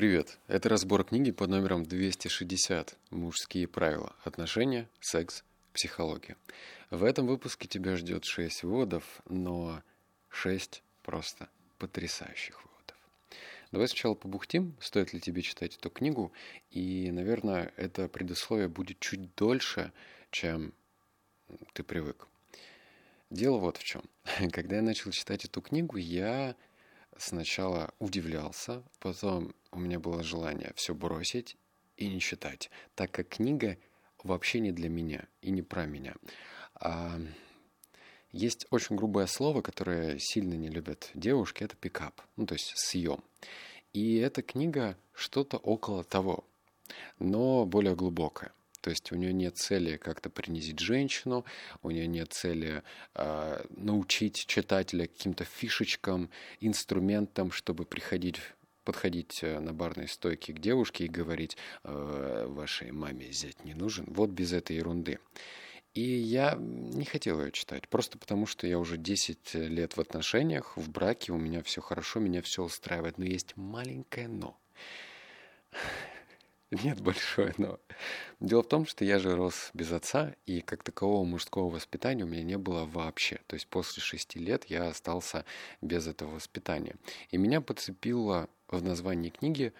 Привет! Это разбор книги под номером 260 «Мужские правила. Отношения, секс, психология». В этом выпуске тебя ждет 6 выводов, но 6 просто потрясающих выводов. Давай сначала побухтим, стоит ли тебе читать эту книгу, и, наверное, это предусловие будет чуть дольше, чем ты привык. Дело вот в чем. Когда я начал читать эту книгу, я сначала удивлялся, потом у меня было желание все бросить и не читать, так как книга вообще не для меня и не про меня. А есть очень грубое слово, которое сильно не любят девушки, это пикап, ну то есть съем. И эта книга что-то около того, но более глубокое. То есть у нее нет цели как-то принизить женщину, у нее нет цели э, научить читателя каким-то фишечкам, инструментам, чтобы приходить подходить э, на барной стойке к девушке и говорить, э, вашей маме зять не нужен. Вот без этой ерунды. И я не хотел ее читать, просто потому что я уже 10 лет в отношениях, в браке, у меня все хорошо, меня все устраивает, но есть маленькое но. Нет, большое но. Дело в том, что я же рос без отца, и как такового мужского воспитания у меня не было вообще. То есть после шести лет я остался без этого воспитания. И меня подцепило в названии книги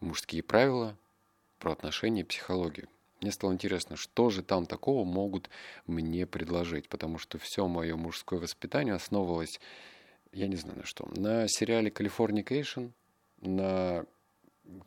«Мужские правила про отношения и психологию». Мне стало интересно, что же там такого могут мне предложить, потому что все мое мужское воспитание основывалось, я не знаю на что, на сериале «Californication», на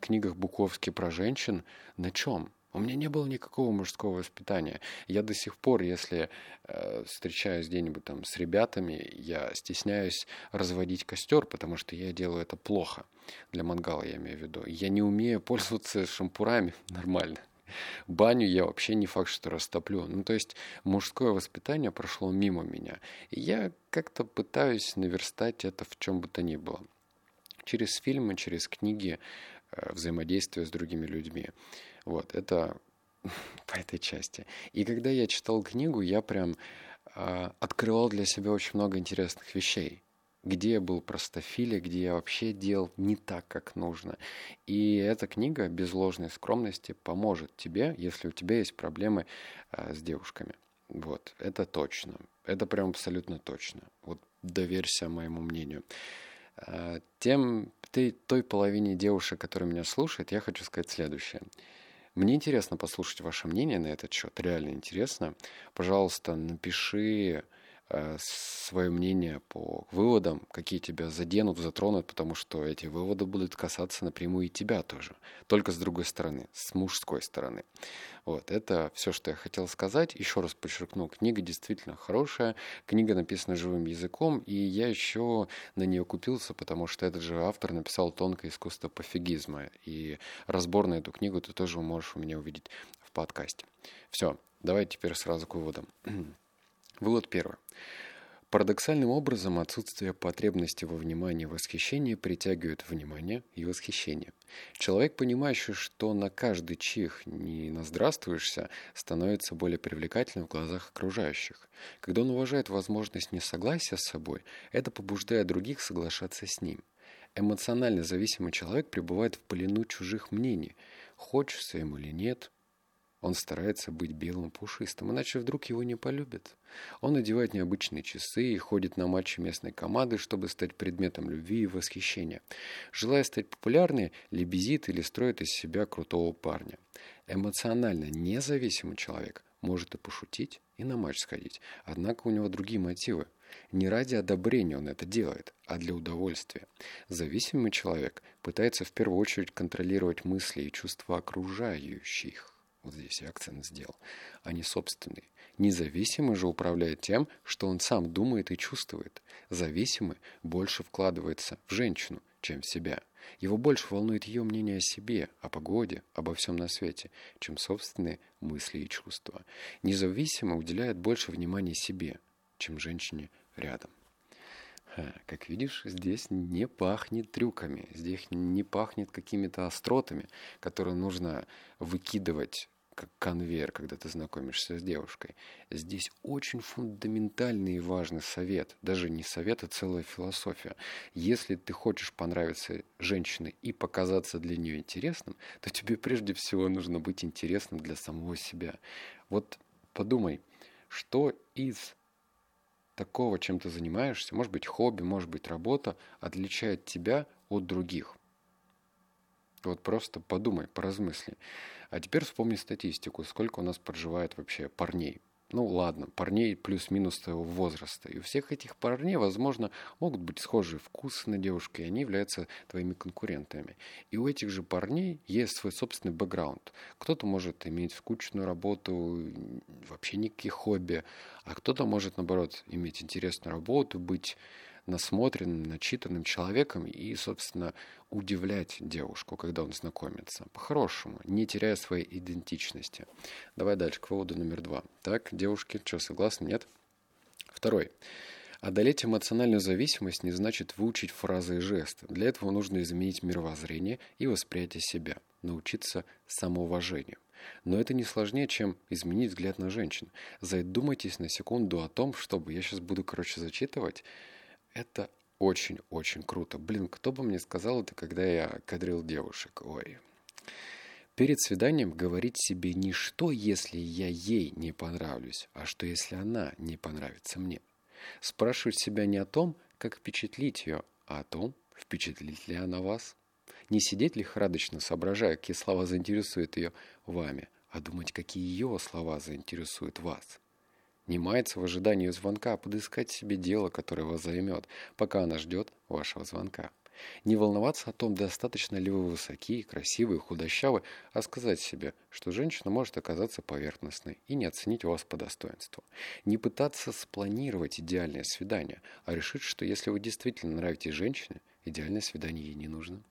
книгах Буковски про женщин, на чем? У меня не было никакого мужского воспитания. Я до сих пор, если э, встречаюсь где-нибудь там с ребятами, я стесняюсь разводить костер, потому что я делаю это плохо. Для мангала я имею в виду. Я не умею пользоваться шампурами нормально. Баню я вообще не факт, что растоплю. Ну, то есть мужское воспитание прошло мимо меня. И я как-то пытаюсь наверстать это в чем бы то ни было. Через фильмы, через книги, взаимодействия с другими людьми. Вот, это по этой части. И когда я читал книгу, я прям э, открывал для себя очень много интересных вещей где я был простофиле, где я вообще делал не так, как нужно. И эта книга без ложной скромности поможет тебе, если у тебя есть проблемы э, с девушками. Вот, это точно. Это прям абсолютно точно. Вот доверься моему мнению. Э, тем, той, той половине девушек, которые меня слушают, я хочу сказать следующее. Мне интересно послушать ваше мнение на этот счет, реально интересно. Пожалуйста, напиши свое мнение по выводам, какие тебя заденут, затронут, потому что эти выводы будут касаться напрямую и тебя тоже, только с другой стороны, с мужской стороны. Вот, это все, что я хотел сказать. Еще раз подчеркну, книга действительно хорошая, книга написана живым языком, и я еще на нее купился, потому что этот же автор написал «Тонкое искусство пофигизма», и разбор на эту книгу ты тоже можешь у меня увидеть в подкасте. Все, давай теперь сразу к выводам. Вывод первый. Парадоксальным образом отсутствие потребности во внимании и восхищении притягивает внимание и восхищение. Человек, понимающий, что на каждый чих не наздравствуешься, становится более привлекательным в глазах окружающих. Когда он уважает возможность несогласия с собой, это побуждает других соглашаться с ним. Эмоционально зависимый человек пребывает в плену чужих мнений. Хочется ему или нет, он старается быть белым пушистым, иначе вдруг его не полюбят. Он надевает необычные часы и ходит на матчи местной команды, чтобы стать предметом любви и восхищения. Желая стать популярной, лебезит или строит из себя крутого парня. Эмоционально независимый человек может и пошутить, и на матч сходить. Однако у него другие мотивы. Не ради одобрения он это делает, а для удовольствия. Зависимый человек пытается в первую очередь контролировать мысли и чувства окружающих вот здесь я акцент сделал, а не собственный. Независимый же управляет тем, что он сам думает и чувствует. Зависимый больше вкладывается в женщину, чем в себя. Его больше волнует ее мнение о себе, о погоде, обо всем на свете, чем собственные мысли и чувства. Независимый уделяет больше внимания себе, чем женщине рядом. Как видишь, здесь не пахнет трюками, здесь не пахнет какими-то остротами, которые нужно выкидывать как конвейер, когда ты знакомишься с девушкой. Здесь очень фундаментальный и важный совет. Даже не совет, а целая философия. Если ты хочешь понравиться женщине и показаться для нее интересным, то тебе прежде всего нужно быть интересным для самого себя. Вот подумай, что из такого, чем ты занимаешься, может быть хобби, может быть работа, отличает тебя от других. Вот просто подумай, поразмысли. А теперь вспомни статистику, сколько у нас проживает вообще парней. Ну ладно, парней плюс-минус твоего возраста. И у всех этих парней, возможно, могут быть схожие вкусы на девушке, и они являются твоими конкурентами. И у этих же парней есть свой собственный бэкграунд. Кто-то может иметь скучную работу, вообще никаких хобби, а кто-то может, наоборот, иметь интересную работу, быть насмотренным, начитанным человеком и, собственно, удивлять девушку, когда он знакомится. По-хорошему, не теряя своей идентичности. Давай дальше, к выводу номер два. Так, девушки, что, согласны? Нет? Второй. Одолеть эмоциональную зависимость не значит выучить фразы и жесты. Для этого нужно изменить мировоззрение и восприятие себя, научиться самоуважению. Но это не сложнее, чем изменить взгляд на женщин. Задумайтесь на секунду о том, чтобы я сейчас буду, короче, зачитывать, это очень-очень круто. Блин, кто бы мне сказал это, когда я кадрил девушек? Ой. Перед свиданием говорить себе не что, если я ей не понравлюсь, а что, если она не понравится мне. Спрашивать себя не о том, как впечатлить ее, а о том, впечатлит ли она вас. Не сидеть лихорадочно, соображая, какие слова заинтересуют ее вами, а думать, какие ее слова заинтересуют вас. Не маяться в ожидании звонка, а подыскать себе дело, которое вас займет, пока она ждет вашего звонка. Не волноваться о том, достаточно ли вы высокие, красивые, худощавы, а сказать себе, что женщина может оказаться поверхностной и не оценить вас по достоинству. Не пытаться спланировать идеальное свидание, а решить, что если вы действительно нравитесь женщине, идеальное свидание ей не нужно.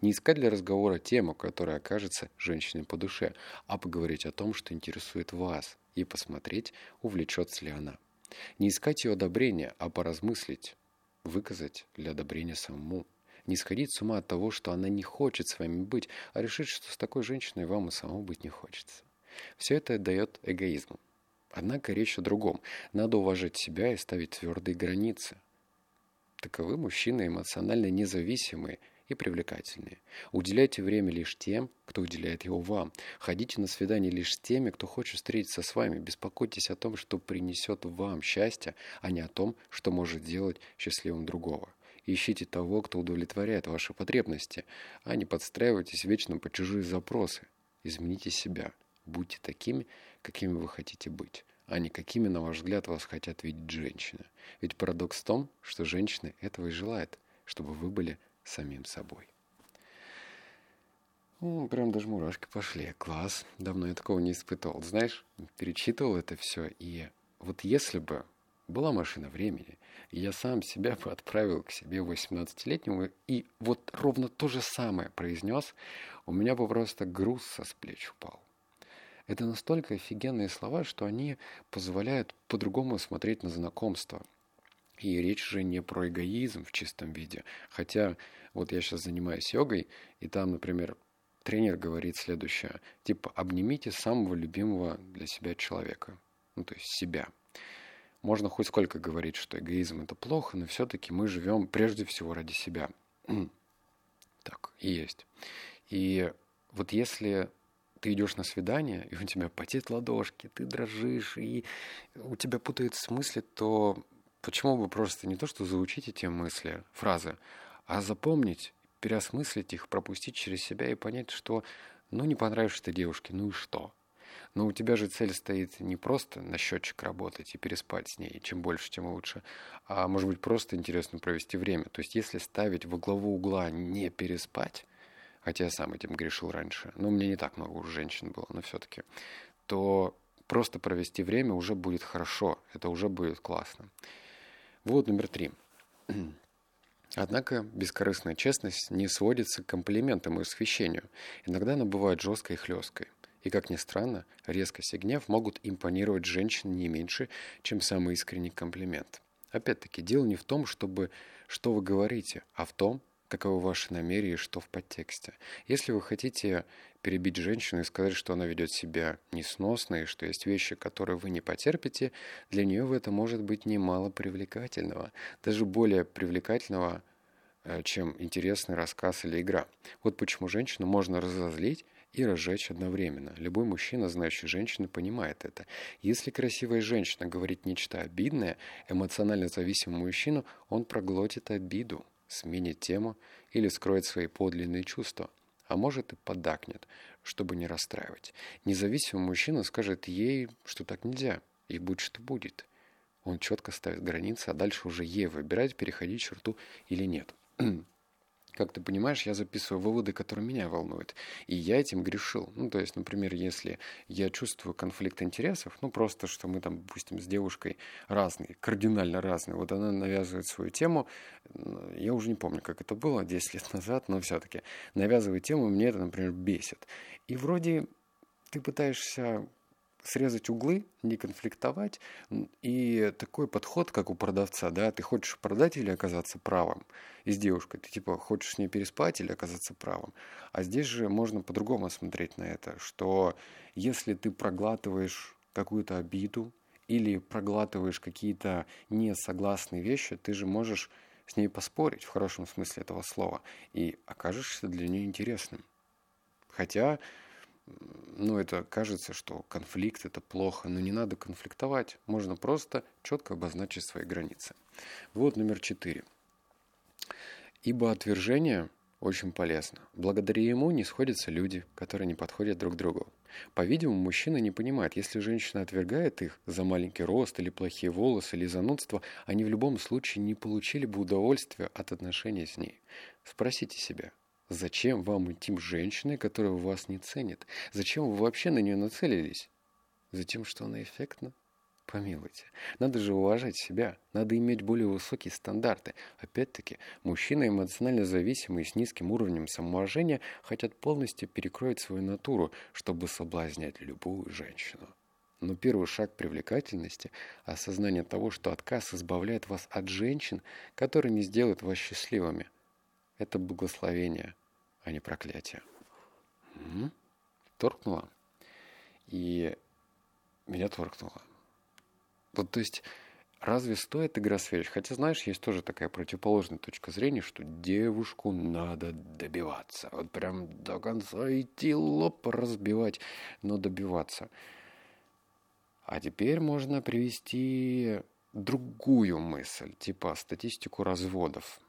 Не искать для разговора тему, которая окажется женщине по душе, а поговорить о том, что интересует вас, и посмотреть, увлечется ли она. Не искать ее одобрения, а поразмыслить, выказать для одобрения самому. Не сходить с ума от того, что она не хочет с вами быть, а решить, что с такой женщиной вам и самому быть не хочется. Все это дает эгоизм. Однако речь о другом. Надо уважать себя и ставить твердые границы. Таковы мужчины эмоционально независимые и привлекательные. Уделяйте время лишь тем, кто уделяет его вам. Ходите на свидание лишь с теми, кто хочет встретиться с вами. Беспокойтесь о том, что принесет вам счастье, а не о том, что может сделать счастливым другого. Ищите того, кто удовлетворяет ваши потребности, а не подстраивайтесь вечно по чужие запросы. Измените себя. Будьте такими, какими вы хотите быть а не какими, на ваш взгляд, вас хотят видеть женщины. Ведь парадокс в том, что женщины этого и желают, чтобы вы были самим собой. Ну, прям даже мурашки пошли. Класс. Давно я такого не испытывал. Знаешь, перечитывал это все. И вот если бы была машина времени, и я сам себя бы отправил к себе 18-летнему, и вот ровно то же самое произнес, у меня бы просто груз со плеч упал. Это настолько офигенные слова, что они позволяют по-другому смотреть на знакомство – и речь же не про эгоизм в чистом виде. Хотя вот я сейчас занимаюсь йогой, и там, например, тренер говорит следующее. Типа, обнимите самого любимого для себя человека. Ну, то есть себя. Можно хоть сколько говорить, что эгоизм это плохо, но все-таки мы живем прежде всего ради себя. так, и есть. И вот если ты идешь на свидание, и у тебя потеют ладошки, ты дрожишь, и у тебя путаются смысле, то Почему бы просто не то, что заучить эти мысли, фразы, а запомнить, переосмыслить их, пропустить через себя и понять, что ну не понравишься ты девушке, ну и что? Но у тебя же цель стоит не просто на счетчик работать и переспать с ней, чем больше, тем лучше, а может быть просто интересно провести время. То есть если ставить во главу угла не переспать, хотя я сам этим грешил раньше, но у меня не так много уже женщин было, но все-таки, то просто провести время уже будет хорошо, это уже будет классно. Вывод номер три. Однако бескорыстная честность не сводится к комплиментам и восхищению. Иногда она бывает жесткой и хлесткой. И, как ни странно, резкость и гнев могут импонировать женщин не меньше, чем самый искренний комплимент. Опять-таки, дело не в том, чтобы что вы говорите, а в том, каковы ваши намерения и что в подтексте. Если вы хотите перебить женщину и сказать, что она ведет себя несносно и что есть вещи, которые вы не потерпите, для нее в этом может быть немало привлекательного, даже более привлекательного, э, чем интересный рассказ или игра. Вот почему женщину можно разозлить и разжечь одновременно. Любой мужчина, знающий женщину, понимает это. Если красивая женщина говорит нечто обидное, эмоционально зависимый мужчину, он проглотит обиду, сменит тему или скроет свои подлинные чувства. А может и подакнет, чтобы не расстраивать. Независимый мужчина скажет ей, что так нельзя, и будь что будет. Он четко ставит границы, а дальше уже ей выбирать, переходить черту или нет. как ты понимаешь, я записываю выводы, которые меня волнуют. И я этим грешил. Ну, то есть, например, если я чувствую конфликт интересов, ну, просто, что мы там, допустим, с девушкой разные, кардинально разные. Вот она навязывает свою тему, я уже не помню, как это было, 10 лет назад, но все-таки навязывает тему, мне это, например, бесит. И вроде ты пытаешься срезать углы, не конфликтовать. И такой подход, как у продавца, да, ты хочешь продать или оказаться правым. И с девушкой ты типа хочешь с ней переспать или оказаться правым. А здесь же можно по-другому смотреть на это, что если ты проглатываешь какую-то обиду или проглатываешь какие-то несогласные вещи, ты же можешь с ней поспорить в хорошем смысле этого слова и окажешься для нее интересным. Хотя ну, это кажется, что конфликт это плохо, но не надо конфликтовать. Можно просто четко обозначить свои границы. Вот номер четыре. Ибо отвержение очень полезно. Благодаря ему не сходятся люди, которые не подходят друг другу. По-видимому, мужчина не понимает, если женщина отвергает их за маленький рост или плохие волосы или занудство, они в любом случае не получили бы удовольствия от отношений с ней. Спросите себя, Зачем вам идти с женщиной, которая вас не ценит? Зачем вы вообще на нее нацелились? Затем, что она эффектна? Помилуйте. Надо же уважать себя. Надо иметь более высокие стандарты. Опять-таки, мужчины эмоционально зависимые с низким уровнем самоуважения хотят полностью перекроить свою натуру, чтобы соблазнять любую женщину. Но первый шаг привлекательности – осознание того, что отказ избавляет вас от женщин, которые не сделают вас счастливыми. Это благословение – а не проклятие. Угу. Торкнуло. И меня торкнуло. Вот, то есть, разве стоит игра свеч? Хотя, знаешь, есть тоже такая противоположная точка зрения, что девушку надо добиваться. Вот прям до конца идти, лоб разбивать, но добиваться. А теперь можно привести другую мысль, типа статистику разводов.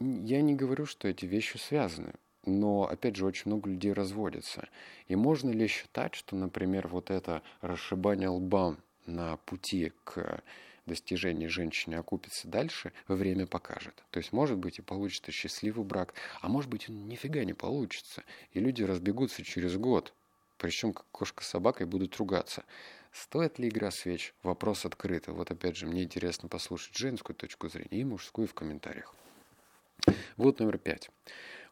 Я не говорю, что эти вещи связаны, но, опять же, очень много людей разводятся. И можно ли считать, что, например, вот это расшибание лба на пути к достижению женщины окупится дальше, время покажет. То есть, может быть, и получится счастливый брак, а может быть, он нифига не получится. И люди разбегутся через год, причем как кошка с собакой будут ругаться. Стоит ли игра свеч? Вопрос открытый. Вот опять же, мне интересно послушать женскую точку зрения и мужскую в комментариях. Вот номер пять.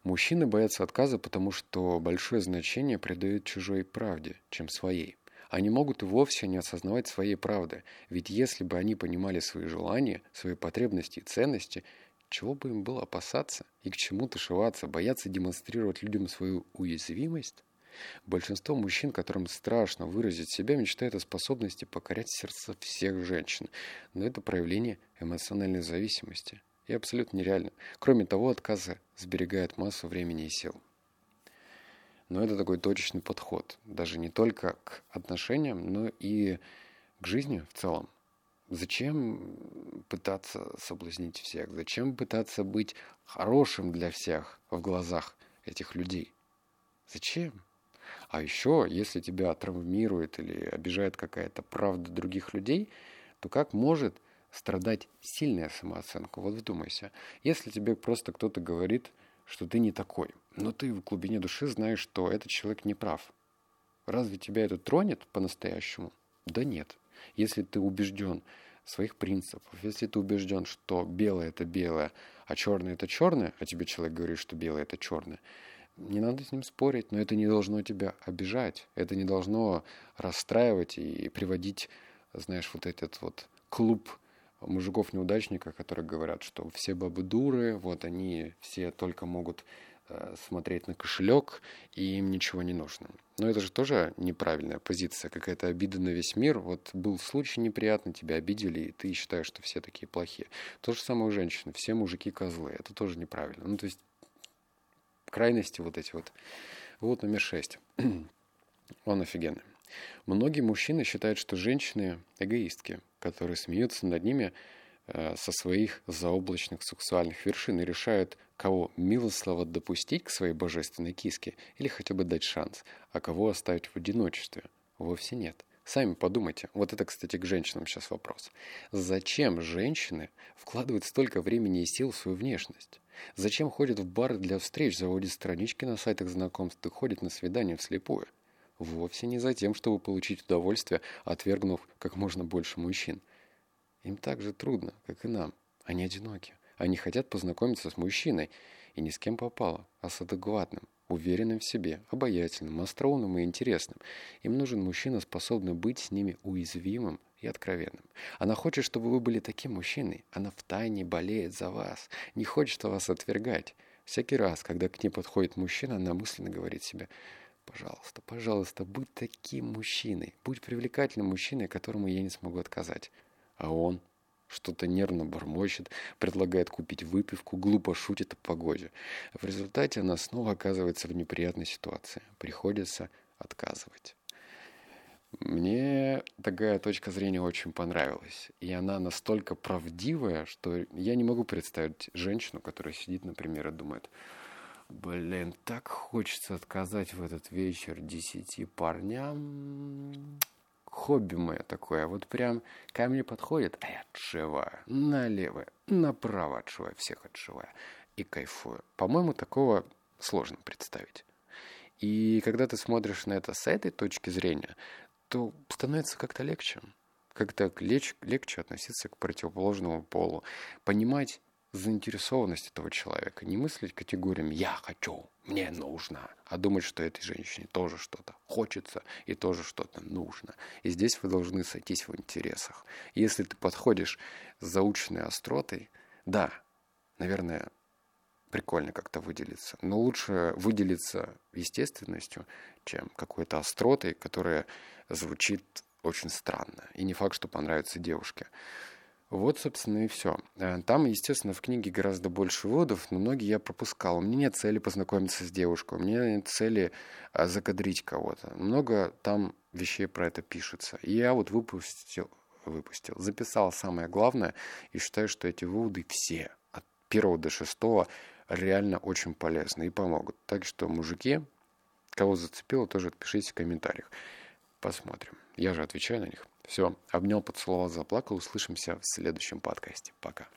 Мужчины боятся отказа, потому что большое значение придают чужой правде, чем своей. Они могут и вовсе не осознавать своей правды, ведь если бы они понимали свои желания, свои потребности и ценности, чего бы им было опасаться и к чему тушеваться, бояться демонстрировать людям свою уязвимость? Большинство мужчин, которым страшно выразить себя, мечтают о способности покорять сердца всех женщин, но это проявление эмоциональной зависимости – и абсолютно нереально. Кроме того, отказы сберегают массу времени и сил. Но это такой точечный подход, даже не только к отношениям, но и к жизни в целом. Зачем пытаться соблазнить всех? Зачем пытаться быть хорошим для всех в глазах этих людей? Зачем? А еще, если тебя травмирует или обижает какая-то правда других людей, то как может страдать сильная самооценка. Вот вдумайся. Если тебе просто кто-то говорит, что ты не такой, но ты в глубине души знаешь, что этот человек не прав. Разве тебя это тронет по-настоящему? Да нет. Если ты убежден в своих принципах, если ты убежден, что белое это белое, а черное это черное, а тебе человек говорит, что белое это черное, не надо с ним спорить, но это не должно тебя обижать, это не должно расстраивать и приводить, знаешь, вот этот вот клуб мужиков-неудачников, которые говорят, что все бабы дуры, вот они все только могут э, смотреть на кошелек, и им ничего не нужно. Но это же тоже неправильная позиция, какая-то обида на весь мир. Вот был случай неприятный, тебя обидели, и ты считаешь, что все такие плохие. То же самое у женщин, все мужики козлы, это тоже неправильно. Ну, то есть крайности вот эти вот. Вот номер шесть. Он офигенный. Многие мужчины считают, что женщины эгоистки, которые смеются над ними э, со своих заоблачных сексуальных вершин и решают, кого милослово допустить к своей божественной киске или хотя бы дать шанс, а кого оставить в одиночестве. Вовсе нет. Сами подумайте. Вот это, кстати, к женщинам сейчас вопрос. Зачем женщины вкладывают столько времени и сил в свою внешность? Зачем ходят в бары для встреч, заводят странички на сайтах знакомств и ходят на свидания вслепую? Вовсе не за тем, чтобы получить удовольствие, отвергнув как можно больше мужчин. Им так же трудно, как и нам. Они одиноки. Они хотят познакомиться с мужчиной, и ни с кем попало, а с адекватным, уверенным в себе, обаятельным, остроумным и интересным. Им нужен мужчина, способный быть с ними уязвимым и откровенным. Она хочет, чтобы вы были таким мужчиной. Она втайне болеет за вас, не хочет вас отвергать. Всякий раз, когда к ней подходит мужчина, она мысленно говорит себе «Пожалуйста, пожалуйста, будь таким мужчиной, будь привлекательным мужчиной, которому я не смогу отказать». А он что-то нервно бормочет, предлагает купить выпивку, глупо шутит о погоде. В результате она снова оказывается в неприятной ситуации. Приходится отказывать. Мне такая точка зрения очень понравилась. И она настолько правдивая, что я не могу представить женщину, которая сидит, например, и думает, блин, так хочется отказать в этот вечер десяти парням. Хобби мое такое. Вот прям ко мне подходит, а я отшиваю. Налево, направо отшиваю, всех отшиваю. И кайфую. По-моему, такого сложно представить. И когда ты смотришь на это с этой точки зрения, то становится как-то легче. Как-то легче относиться к противоположному полу. Понимать заинтересованность этого человека. Не мыслить категориями «я хочу», «мне нужно», а думать, что этой женщине тоже что-то хочется и тоже что-то нужно. И здесь вы должны сойтись в интересах. Если ты подходишь с заученной остротой, да, наверное, прикольно как-то выделиться. Но лучше выделиться естественностью, чем какой-то остротой, которая звучит очень странно. И не факт, что понравится девушке. Вот, собственно, и все. Э, там, естественно, в книге гораздо больше выводов, но многие я пропускал. У меня нет цели познакомиться с девушкой, у меня нет цели а, закадрить кого-то. Много там вещей про это пишется. И я вот выпустил, выпустил, записал самое главное, и считаю, что эти выводы все, от первого до шестого, реально очень полезны и помогут. Так что, мужики, кого зацепило, тоже пишите в комментариях. Посмотрим. Я же отвечаю на них. Все, обнял, поцеловал, заплакал. Услышимся в следующем подкасте. Пока.